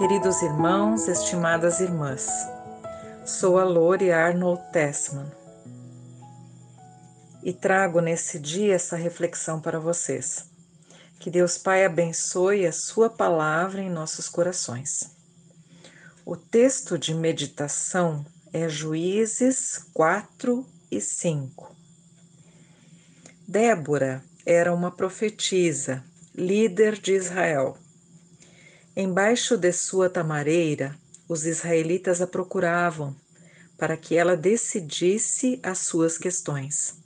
Queridos irmãos, estimadas irmãs, sou a Lori Arnold Tessman e trago nesse dia essa reflexão para vocês. Que Deus Pai abençoe a Sua palavra em nossos corações. O texto de meditação é Juízes 4 e 5. Débora era uma profetisa, líder de Israel Embaixo de sua tamareira, os israelitas a procuravam para que ela decidisse as suas questões.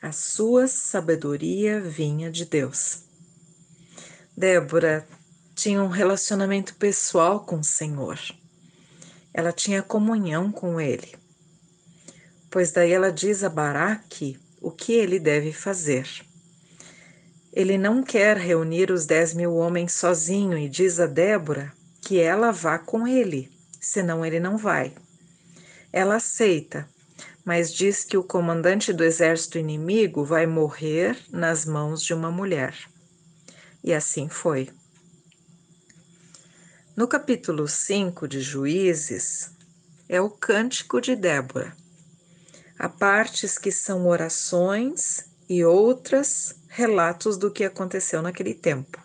A sua sabedoria vinha de Deus. Débora tinha um relacionamento pessoal com o Senhor. Ela tinha comunhão com ele. Pois daí ela diz a Baraque o que ele deve fazer. Ele não quer reunir os dez mil homens sozinho e diz a Débora que ela vá com ele, senão ele não vai. Ela aceita, mas diz que o comandante do exército inimigo vai morrer nas mãos de uma mulher. E assim foi. No capítulo 5 de Juízes, é o cântico de Débora. Há partes que são orações e outras relatos do que aconteceu naquele tempo.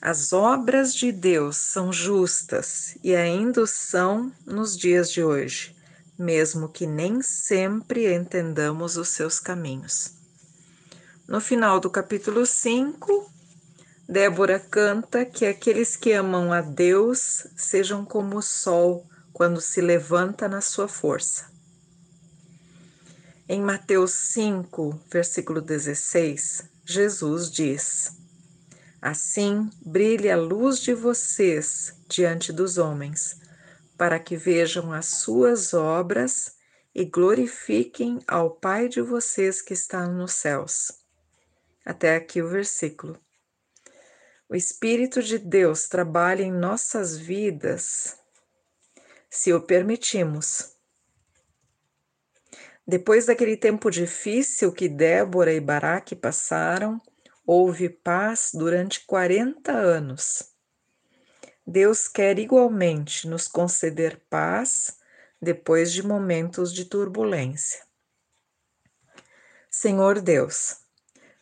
As obras de Deus são justas e ainda são nos dias de hoje, mesmo que nem sempre entendamos os seus caminhos. No final do capítulo 5, Débora canta que aqueles que amam a Deus sejam como o sol quando se levanta na sua força. Em Mateus 5, versículo 16, Jesus diz: Assim brilhe a luz de vocês diante dos homens, para que vejam as suas obras e glorifiquem ao Pai de vocês que está nos céus. Até aqui o versículo. O Espírito de Deus trabalha em nossas vidas se o permitimos depois daquele tempo difícil que Débora e Baraque passaram, houve paz durante 40 anos. Deus quer igualmente nos conceder paz depois de momentos de turbulência. Senhor Deus,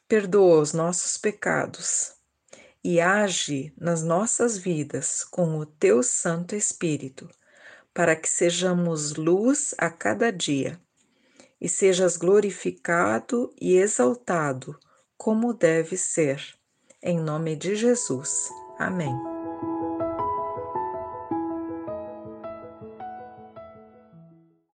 perdoa os nossos pecados e age nas nossas vidas com o teu Santo Espírito, para que sejamos luz a cada dia e sejas glorificado e exaltado, como deve ser. Em nome de Jesus. Amém.